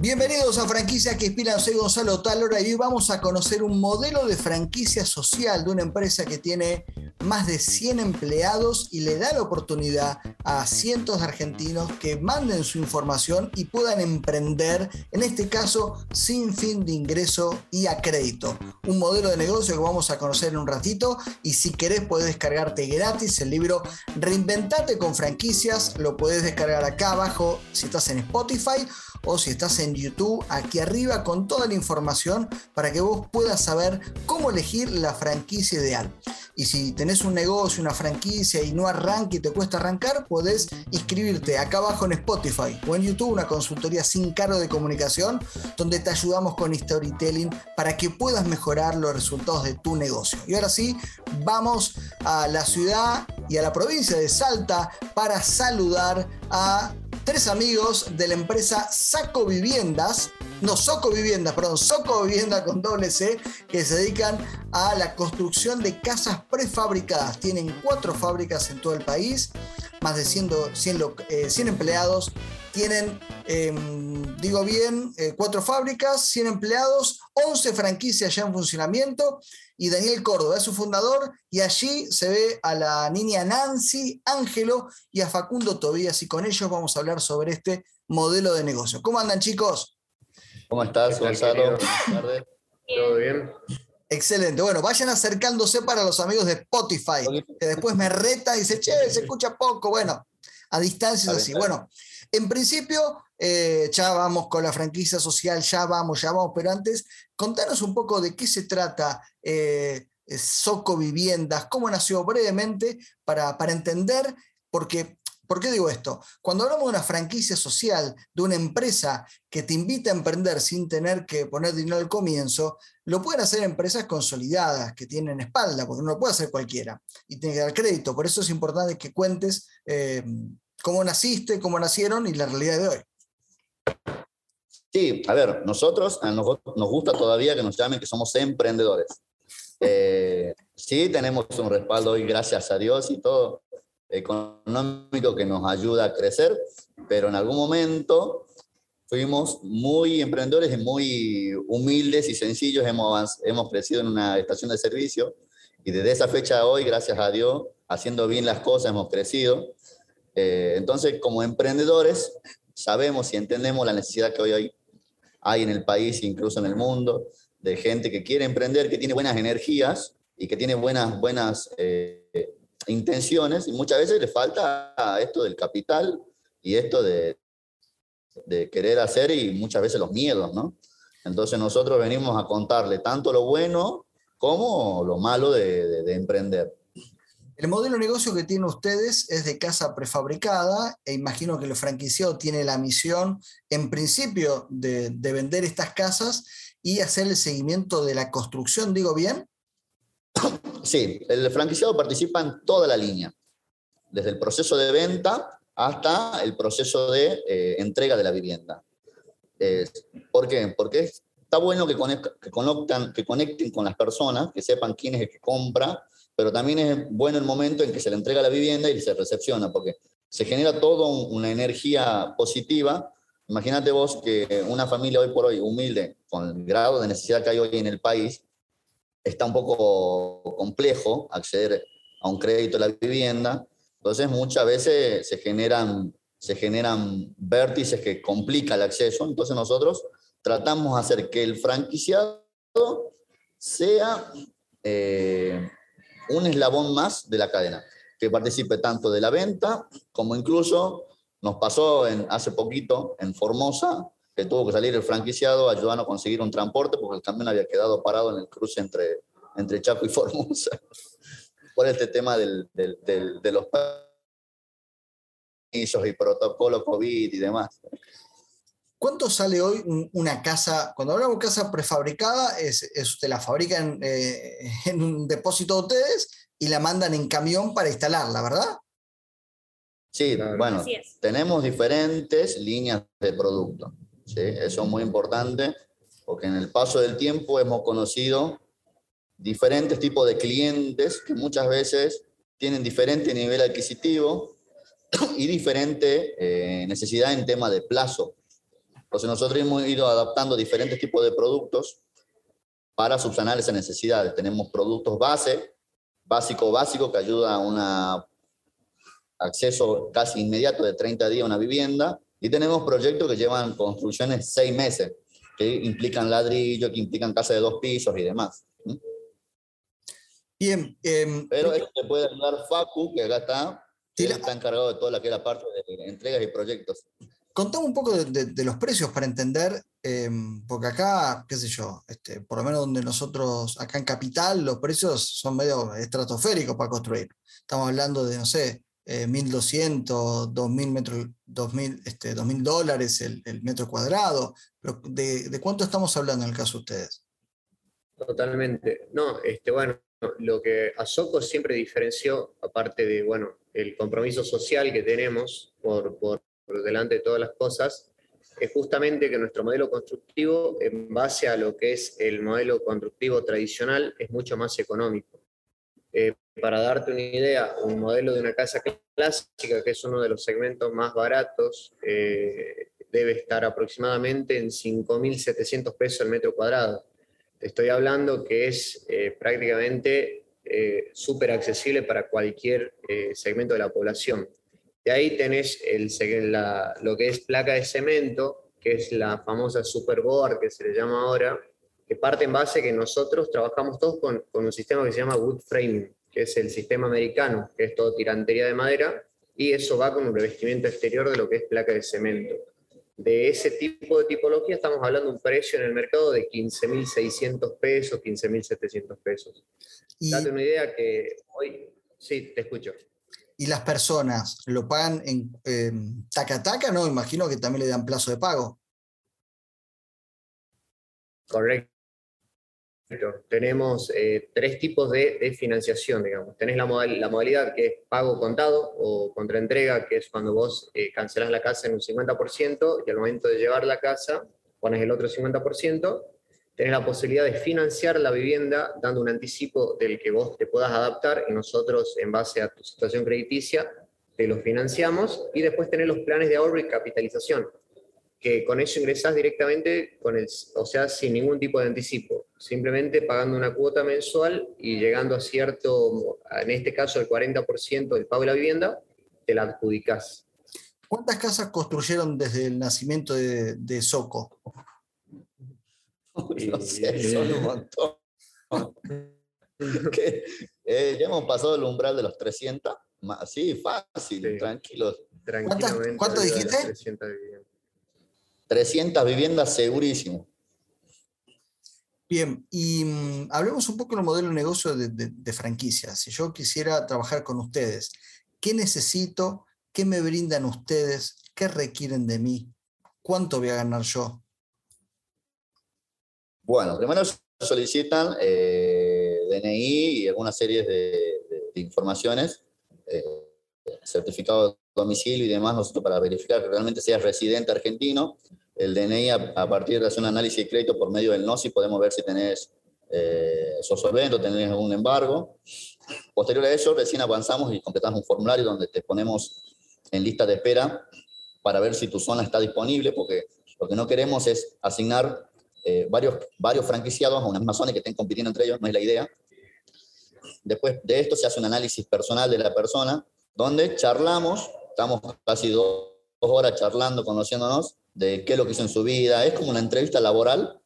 Bienvenidos a Franquicias que Inspiran, soy Gonzalo Talora y hoy vamos a conocer un modelo de franquicia social de una empresa que tiene más de 100 empleados y le da la oportunidad a cientos de argentinos que manden su información y puedan emprender, en este caso, sin fin de ingreso y a crédito. Un modelo de negocio que vamos a conocer en un ratito y si querés puedes descargarte gratis el libro Reinventate con franquicias, lo puedes descargar acá abajo si estás en Spotify o si estás en YouTube, aquí arriba con toda la información para que vos puedas saber cómo elegir la franquicia ideal. Y si tenés un negocio, una franquicia y no arranque y te cuesta arrancar, podés inscribirte acá abajo en Spotify o en YouTube, una consultoría sin cargo de comunicación, donde te ayudamos con storytelling para que puedas mejorar los resultados de tu negocio. Y ahora sí, vamos a la ciudad y a la provincia de Salta para saludar a tres amigos de la empresa Saco Viviendas, no, Soco Viviendas, perdón, Soco Vivienda con doble C, que se dedican a la construcción de casas prefabricadas. Tienen cuatro fábricas en todo el país, más de 100, 100, 100 empleados. Tienen, em, digo bien, eh, cuatro fábricas, 100 empleados, 11 franquicias ya en funcionamiento. Y Daniel Córdoba es su fundador. Y allí se ve a la niña Nancy, Ángelo y a Facundo Tobías. Y con ellos vamos a hablar sobre este modelo de negocio. ¿Cómo andan, chicos? ¿Cómo estás, Gonzalo? Buenas tardes. ¿Todo bien? Excelente. Bueno, vayan acercándose para los amigos de Spotify, que después me reta y dice, che, se escucha poco. Bueno, a distancia es así. Bueno, en principio, eh, ya vamos con la franquicia social, ya vamos, ya vamos, pero antes, contanos un poco de qué se trata eh, Soco Viviendas, cómo nació brevemente para, para entender, porque ¿Por qué digo esto? Cuando hablamos de una franquicia social, de una empresa que te invita a emprender sin tener que poner dinero al comienzo, lo pueden hacer empresas consolidadas, que tienen espalda, porque no lo puede hacer cualquiera y tiene que dar crédito. Por eso es importante que cuentes eh, cómo naciste, cómo nacieron y la realidad de hoy. Sí, a ver, nosotros nos, nos gusta todavía que nos llamen que somos emprendedores. Eh, sí, tenemos un respaldo hoy, gracias a Dios y todo, económico que nos ayuda a crecer, pero en algún momento fuimos muy emprendedores y muy humildes y sencillos. Hemos, hemos crecido en una estación de servicio y desde esa fecha a hoy, gracias a Dios, haciendo bien las cosas, hemos crecido. Eh, entonces, como emprendedores, sabemos y entendemos la necesidad que hoy, hay en el país, incluso en el mundo, de gente que quiere emprender, que tiene buenas energías y que tiene buenas, buenas eh, intenciones y muchas veces le falta esto del capital y esto de, querer hacer y muchas veces los miedos, ¿no? Entonces nosotros venimos a contarle tanto lo bueno como lo malo de, emprender. El modelo de negocio que tienen ustedes es de casa prefabricada e imagino que el franquiciado tiene la misión, en principio, de, de vender estas casas y hacer el seguimiento de la construcción, digo bien. Sí, el franquiciado participa en toda la línea, desde el proceso de venta hasta el proceso de eh, entrega de la vivienda. ¿Por qué? Porque está bueno que, conectan, que conecten con las personas, que sepan quién es el que compra, pero también es bueno el momento en que se le entrega la vivienda y se recepciona, porque se genera toda una energía positiva. Imagínate vos que una familia hoy por hoy humilde, con el grado de necesidad que hay hoy en el país, está un poco complejo acceder a un crédito a la vivienda. Entonces muchas veces se generan, se generan vértices que complican el acceso. Entonces nosotros tratamos de hacer que el franquiciado sea eh, un eslabón más de la cadena, que participe tanto de la venta como incluso nos pasó en, hace poquito en Formosa, que tuvo que salir el franquiciado ayudando a conseguir un transporte porque el camión había quedado parado en el cruce entre, entre Chaco y Formosa por este tema de los y protocolo COVID y demás. ¿Cuánto sale hoy una casa? Cuando hablamos de casa prefabricada, es, es usted la fabrican eh, en un depósito de ustedes y la mandan en camión para instalarla, ¿verdad? Sí, bueno, tenemos diferentes líneas de producto. ¿sí? Eso es muy importante porque en el paso del tiempo hemos conocido diferentes tipos de clientes que muchas veces tienen diferente nivel adquisitivo y diferente eh, necesidad en tema de plazo. Entonces nosotros hemos ido adaptando diferentes tipos de productos para subsanar esas necesidades. Tenemos productos base, básico, básico, que ayuda a un acceso casi inmediato de 30 días a una vivienda. Y tenemos proyectos que llevan construcciones seis meses, que implican ladrillo, que implican casa de dos pisos y demás. Bien. Em, Pero esto te puede ayudar Facu, que acá está, él está encargado de toda la que la parte de entregas y proyectos. Contame un poco de, los precios para entender, em, porque acá, qué sé yo, este, por lo menos donde nosotros, acá en Capital, los precios son medio estratosféricos para construir. Estamos hablando de, no sé, 1.200, 2.000 metros, 2.000 este, dólares el, metro cuadrado. De, cuánto estamos hablando en el caso de ustedes? Totalmente. No, este, bueno, lo que Asoco siempre diferenció, aparte de, bueno, el compromiso social que tenemos por, por por delante de todas las cosas, es justamente que nuestro modelo constructivo, en base a lo que es el modelo constructivo tradicional, es mucho más económico. Eh, para darte una idea, un modelo de una casa clásica, que es uno de los segmentos más baratos, eh, debe estar aproximadamente en 5.700 pesos el metro cuadrado. Te estoy hablando que es eh, prácticamente súper accesible para cualquier segmento de la población. De ahí tenés el, lo que es placa de cemento, que es la famosa superboard que se le llama ahora, que parte en base que nosotros trabajamos todos con, con un sistema que se llama wood framing, que es el sistema americano, que es todo tirantería de madera, y eso va con un revestimiento exterior de lo que es placa de cemento. De ese tipo de tipología estamos hablando de un precio en el mercado de 15.600 pesos, 15.700 pesos. Date una idea que hoy... Sí, te escucho y las personas lo pagan en eh, taca taca, ¿no? Imagino que también le dan plazo de pago. Correcto. Tenemos eh, tres tipos de, financiación, digamos. Tenés la, modalidad que es pago contado o contraentrega, que es cuando vos eh, cancelás la casa en un 50% y al momento de llevar la casa pones el otro 50% tenés la posibilidad de financiar la vivienda dando un anticipo del que vos te puedas adaptar y nosotros, en base a tu situación crediticia, te lo financiamos y después tenés los planes de ahorro y capitalización, que con eso ingresás directamente, o sea, sin ningún tipo de anticipo, simplemente pagando una cuota mensual y llegando a cierto, en este caso el 40% del pago de la vivienda, te la adjudicás. ¿Cuántas casas construyeron desde el nacimiento de, de Soco? no sé, son un montón. Eh, ya hemos pasado el umbral de los 300. Sí, fácil, tranquilos. ¿Cuánto dijiste? 300 viviendas. segurísimo. Bien, y mm, hablemos un poco del modelo de negocio de, de, franquicias. Si yo quisiera trabajar con ustedes, ¿qué necesito? ¿Qué me brindan ustedes? ¿Qué requieren de mí? ¿Cuánto voy a ganar yo? Bueno, primero solicitan eh, DNI y algunas series de, informaciones, eh, certificado de domicilio y demás, nosotros para verificar que realmente seas residente argentino. El DNI, a, partir de hacer un análisis de crédito por medio del NOSI, podemos ver si tenés, eh, sos solvente o tenés algún embargo. Posterior a eso, recién avanzamos y completamos un formulario donde te ponemos en lista de espera para ver si tu zona está disponible, porque lo que no queremos es asignar eh, varios, varios franquiciados a una misma zona y que estén compitiendo entre ellos, no es la idea. Después de esto se hace un análisis personal de la persona, donde charlamos, estamos casi dos, horas charlando, conociéndonos, de qué es lo que hizo en su vida. Es como una entrevista laboral,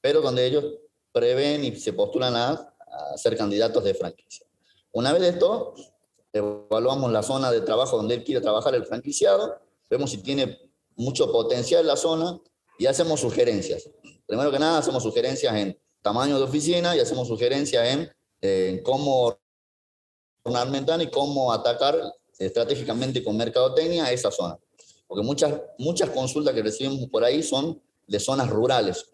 pero donde ellos prevén y se postulan a, ser candidatos de franquicia. Una vez de esto, evaluamos la zona de trabajo donde él quiere trabajar el franquiciado, vemos si tiene mucho potencial en la zona y hacemos sugerencias. Primero que nada, hacemos sugerencias en tamaño de oficina y hacemos sugerencias en, cómo ornamentar y cómo atacar estratégicamente con mercadotecnia esa zona. Porque muchas, muchas consultas que recibimos por ahí son de zonas rurales.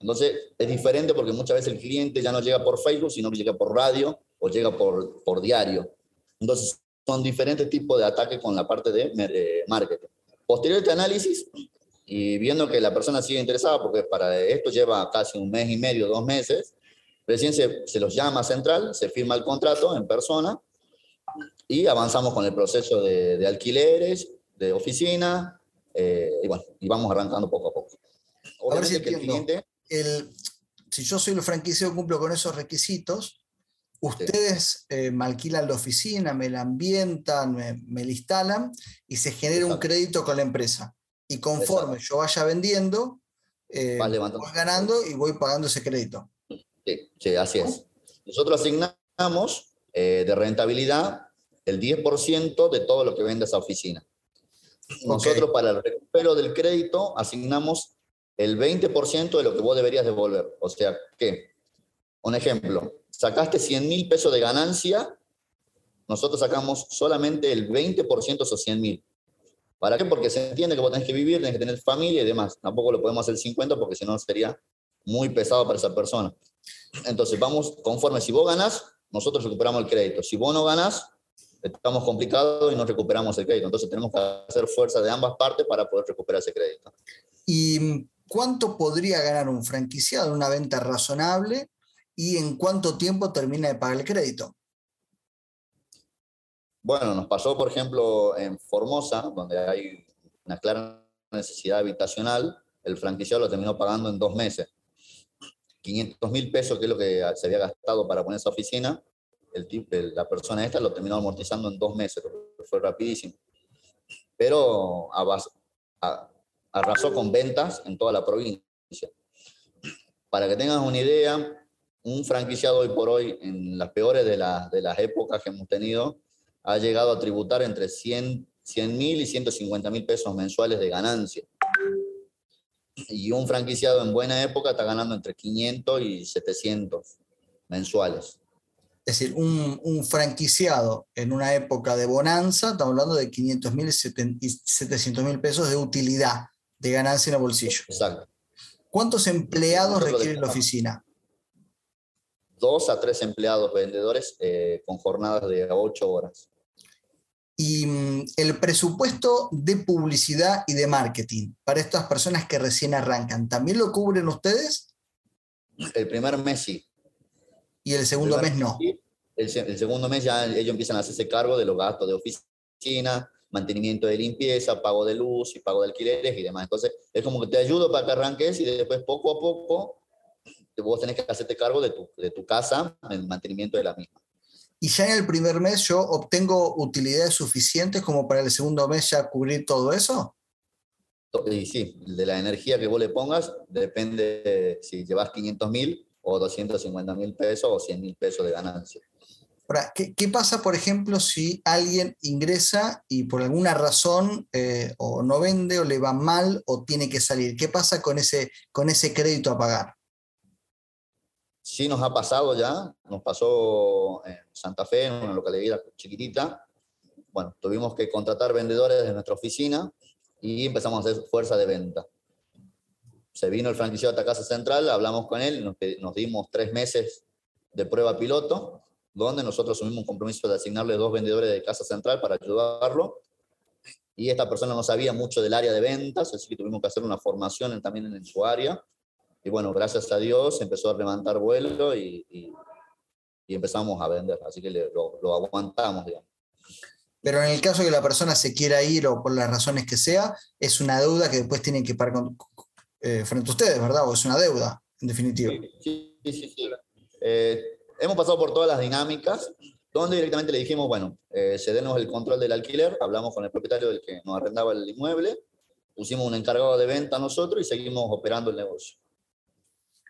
Entonces, es diferente porque muchas veces el cliente ya no llega por Facebook, sino que llega por radio o llega por, por diario. Entonces, son diferentes tipos de ataques con la parte de marketing. Posterior a este análisis, y viendo que la persona sigue interesada, porque para esto lleva casi un mes y medio, dos meses, Recién se, se los llama a central, se firma el contrato en persona y avanzamos con el proceso de, de alquileres, de oficina, eh, y bueno, y vamos arrancando poco a poco. A ver si que el cliente... El, si yo soy el franquiciado, cumplo con esos requisitos, ustedes eh, me alquilan la oficina, me la ambientan, me, me la instalan y se genera un crédito con la empresa. Y conforme yo vaya vendiendo, eh, voy ganando y voy pagando ese crédito. Sí, sí así es. Nosotros asignamos eh, de rentabilidad el 10% de todo lo que vende esa oficina. Nosotros para el recupero del crédito asignamos el 20% de lo que vos deberías devolver. O sea, ¿qué? Un ejemplo, sacaste 100 mil pesos de ganancia, nosotros sacamos solamente el 20% de esos 100 mil. ¿Para qué? Porque se entiende que vos tenés que vivir, tenés que tener familia y demás. Tampoco lo podemos hacer 50 porque si no sería muy pesado para esa persona. Entonces, vamos conforme. Si vos ganás, nosotros recuperamos el crédito. Si vos no ganás, estamos complicados y no recuperamos el crédito. Entonces, tenemos que hacer fuerza de ambas partes para poder recuperar ese crédito. ¿Y cuánto podría ganar un franquiciado en una venta razonable y en cuánto tiempo termina de pagar el crédito? Bueno, nos pasó, por ejemplo, en Formosa, donde hay una clara necesidad habitacional, el franquiciado lo terminó pagando en dos meses. 500 mil pesos, que es lo que se había gastado para poner esa oficina, el, la persona esta lo terminó amortizando en dos meses, fue rapidísimo. Pero arrasó con ventas en toda la provincia. Para que tengas una idea, un franquiciado hoy por hoy, en las peores de, de las épocas que hemos tenido, ha llegado a tributar entre 100 mil y 150 mil pesos mensuales de ganancia. Y un franquiciado en buena época está ganando entre 500 y 700 mensuales. Es decir, un, un franquiciado en una época de bonanza, estamos hablando de 500 mil y 700 mil pesos de utilidad, de ganancia en el bolsillo. Exacto. ¿Cuántos empleados requiere la oficina? Dos a tres empleados vendedores eh, con jornadas de ocho horas. Y mm, el presupuesto de publicidad y de marketing para estas personas que recién arrancan, ¿también lo cubren ustedes? El primer mes sí. ¿Y el segundo mes no? El, segundo mes ya ellos empiezan a hacerse cargo de los gastos de oficina, mantenimiento de limpieza, pago de luz y pago de alquileres y demás. Entonces, es como que te ayudo para que arranques y después poco a poco vos tenés que hacerte cargo de tu, de tu casa, el mantenimiento de la misma y ya en el primer mes yo obtengo utilidades suficientes como para el segundo mes ya cubrir todo eso? sí, de la energía que vos le pongas depende si llevas 500 mil o 250 mil pesos o 100 mil pesos de ganancia. Ahora, ¿qué, ¿qué, pasa, por ejemplo, si alguien ingresa y por alguna razón eh, o no vende o le va mal o tiene que salir? ¿Qué pasa con ese, con ese crédito a pagar? Sí nos ha pasado ya, nos pasó en Santa Fe, en una localidad chiquitita. Bueno, tuvimos que contratar vendedores de nuestra oficina y empezamos a hacer fuerza de venta. Se vino el franquiciado a Casa Central, hablamos con él, nos, nos dimos tres meses de prueba piloto, donde nosotros asumimos un compromiso de asignarle dos vendedores de Casa Central para ayudarlo. Y esta persona no sabía mucho del área de ventas, así que tuvimos que hacer una formación también en su área y bueno, gracias a Dios empezó a levantar vuelo y, y, empezamos a vender, así que lo, lo, aguantamos, digamos. Pero en el caso que la persona se quiera ir o por las razones que sea, es una deuda que después tienen que pagar eh, frente a ustedes, ¿verdad? O es una deuda, en definitiva. Sí, sí, sí. Eh, hemos pasado por todas las dinámicas, donde directamente le dijimos, bueno, eh, cedemos el control del alquiler, hablamos con el propietario del que nos arrendaba el inmueble, pusimos un encargado de venta nosotros y seguimos operando el negocio.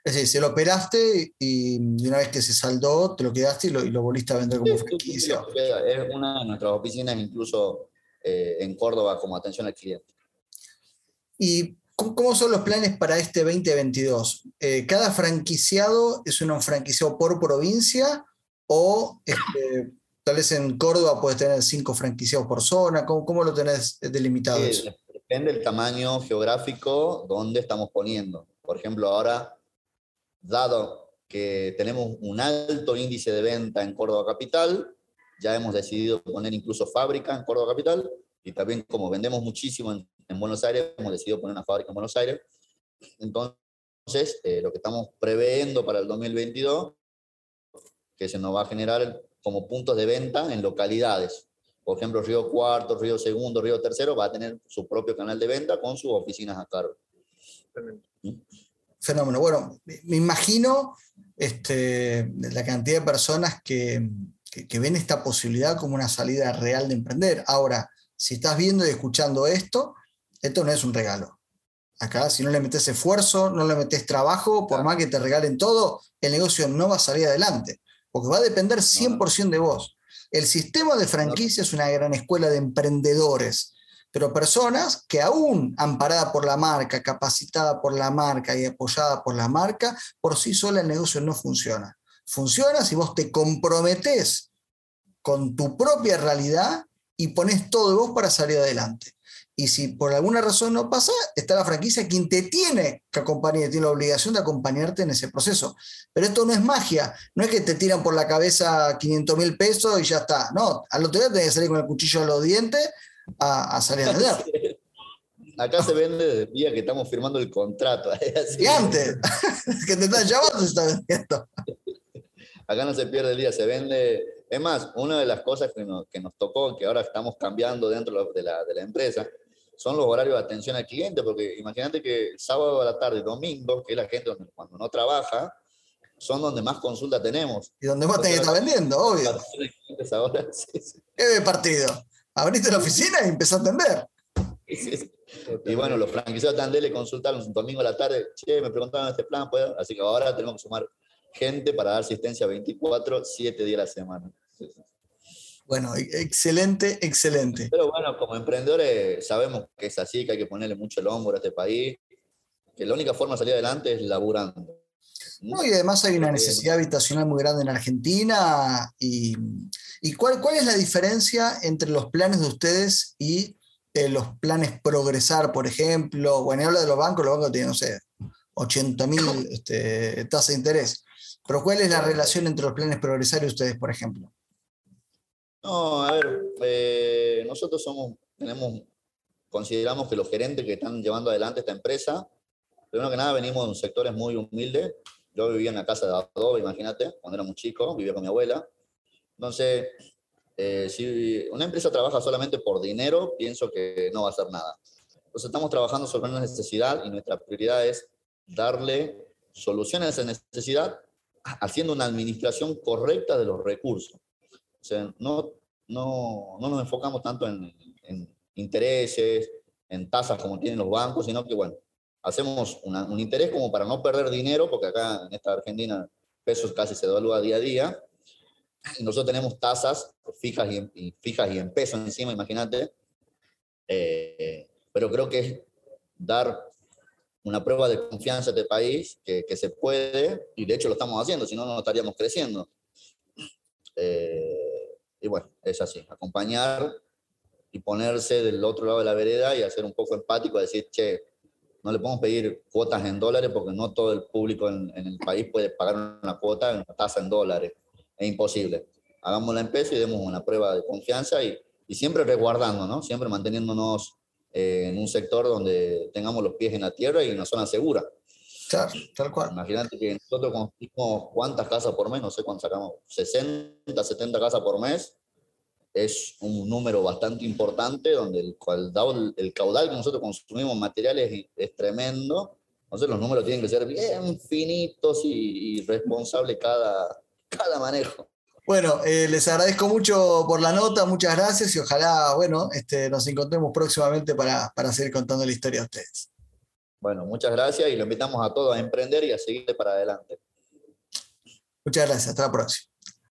Es decir, se lo operaste y una vez que se saldó, te lo quedaste y lo, volviste a vender como franquicia. es una de nuestras oficinas, incluso eh, en Córdoba, como atención al cliente. ¿Y cómo son los planes para este 2022? Eh, ¿Cada franquiciado es un franquiciado por provincia o este, tal vez en Córdoba puedes tener cinco franquiciados por zona? ¿Cómo, cómo lo tenés delimitado? depende del tamaño geográfico donde estamos poniendo. Por ejemplo, ahora dado que tenemos un alto índice de venta en Córdoba Capital, ya hemos decidido poner incluso fábrica en Córdoba Capital, y también como vendemos muchísimo en, Buenos Aires, hemos decidido poner una fábrica en Buenos Aires. Entonces, eh, lo que estamos previendo para el 2022 que se nos va a generar como puntos de venta en localidades. Por ejemplo, Río Cuarto, Río Segundo, Río Tercero va a tener su propio canal de venta con sus oficinas a cargo. Fenómeno. Bueno, me imagino este, la cantidad de personas que, que, ven esta posibilidad como una salida real de emprender. Ahora, si estás viendo y escuchando esto, esto no es un regalo. Acá, si no le metes esfuerzo, no le metes trabajo, por más que te regalen todo, el negocio no va a salir adelante, porque va a depender 100% de vos. El sistema de franquicia es una gran escuela de emprendedores, pero personas que aún amparada por la marca, capacitada por la marca y apoyada por la marca, por sí sola el negocio no funciona. Funciona si vos te comprometés con tu propia realidad y pones todo de vos para salir adelante. Y si por alguna razón no pasa, está la franquicia quien te tiene que acompañar, tiene la obligación de acompañarte en ese proceso. Pero esto no es magia, no es que te tiran por la cabeza 500 mil pesos y ya está. No, al otro día tenés que salir con el cuchillo a los dientes a, salir a vender. Acá se vende desde el día que estamos firmando el contrato. Y antes, que te están llamando, se está vendiendo. Acá no se pierde el día, se vende. Es más, una de las cosas que nos, que nos tocó, que ahora estamos cambiando dentro de la, de la empresa, son los horarios de atención al cliente, porque imagínate que sábado a la tarde, domingo, que es la gente cuando no trabaja, son donde más consulta tenemos. Y donde más que estar vendiendo, obvio. Ahora, ¿Qué partido? Abriste la oficina y empezaste a atender. Y bueno, los franquiciados de Andel le consultaron un domingo a la tarde, che, me preguntaron este plan, así que ahora tenemos que sumar gente para dar asistencia 24, 7 días a la semana. Bueno, e-, excelente, excelente. Pero bueno, como emprendedores sabemos que es así, que hay que ponerle mucho el hombro a este país, que la única forma de salir adelante es laburando. No, y además hay una necesidad habitacional muy grande en Argentina. ¿Y, cuál, cuál, es la diferencia entre los planes de ustedes y eh, los planes Progresar, por ejemplo? Bueno, habla de los bancos, los bancos tienen, no sé, 80 mil este, tasas de interés. Pero ¿cuál es la relación entre los planes Progresar y ustedes, por ejemplo? No, a ver, eh, nosotros somos, tenemos, consideramos que los gerentes que están llevando adelante esta empresa, primero que nada venimos de sectores muy humilde. Yo vivía en la casa de adobe, imagínate, cuando era muy chico, vivía con mi abuela. Entonces, eh, si una empresa trabaja solamente por dinero, pienso que no va a hacer nada. Entonces, estamos trabajando sobre una necesidad y nuestra prioridad es darle soluciones a esa necesidad haciendo una administración correcta de los recursos. O sea, no, no, no nos enfocamos tanto en, en, intereses, en tasas como tienen los bancos, sino que, bueno, hacemos un interés como para no perder dinero, porque acá en esta Argentina pesos casi se devalúa día a día, y nosotros tenemos tasas fijas y, en, fijas y en pesos encima, imagínate, eh, pero creo que es dar una prueba de confianza a este país, que, que, se puede, y de hecho lo estamos haciendo, si no, no estaríamos creciendo. Eh, y bueno, es así, acompañar y ponerse del otro lado de la vereda y hacer un poco empático, decir, che, no le podemos pedir cuotas en dólares porque no todo el público en, el país puede pagar una cuota, una tasa en dólares. Es imposible. Hagámosla en peso y demos una prueba de confianza y, y siempre resguardando, ¿no? Siempre manteniéndonos eh, en un sector donde tengamos los pies en la tierra y en una zona segura. Claro, tal cual. Imagínate que nosotros construimos cuántas casas por mes, no sé cuántas sacamos, 60, 70 casas por mes. Es un número bastante importante donde el caudal, el caudal que nosotros consumimos materiales es, tremendo. Entonces los números tienen que ser bien finitos y, y responsables cada, cada manejo. Bueno, eh, les agradezco mucho por la nota, muchas gracias y ojalá, bueno, este, nos encontremos próximamente para, para seguir contando la historia a ustedes. Bueno, muchas gracias y lo invitamos a todos a emprender y a seguirle para adelante. Muchas gracias, hasta la próxima.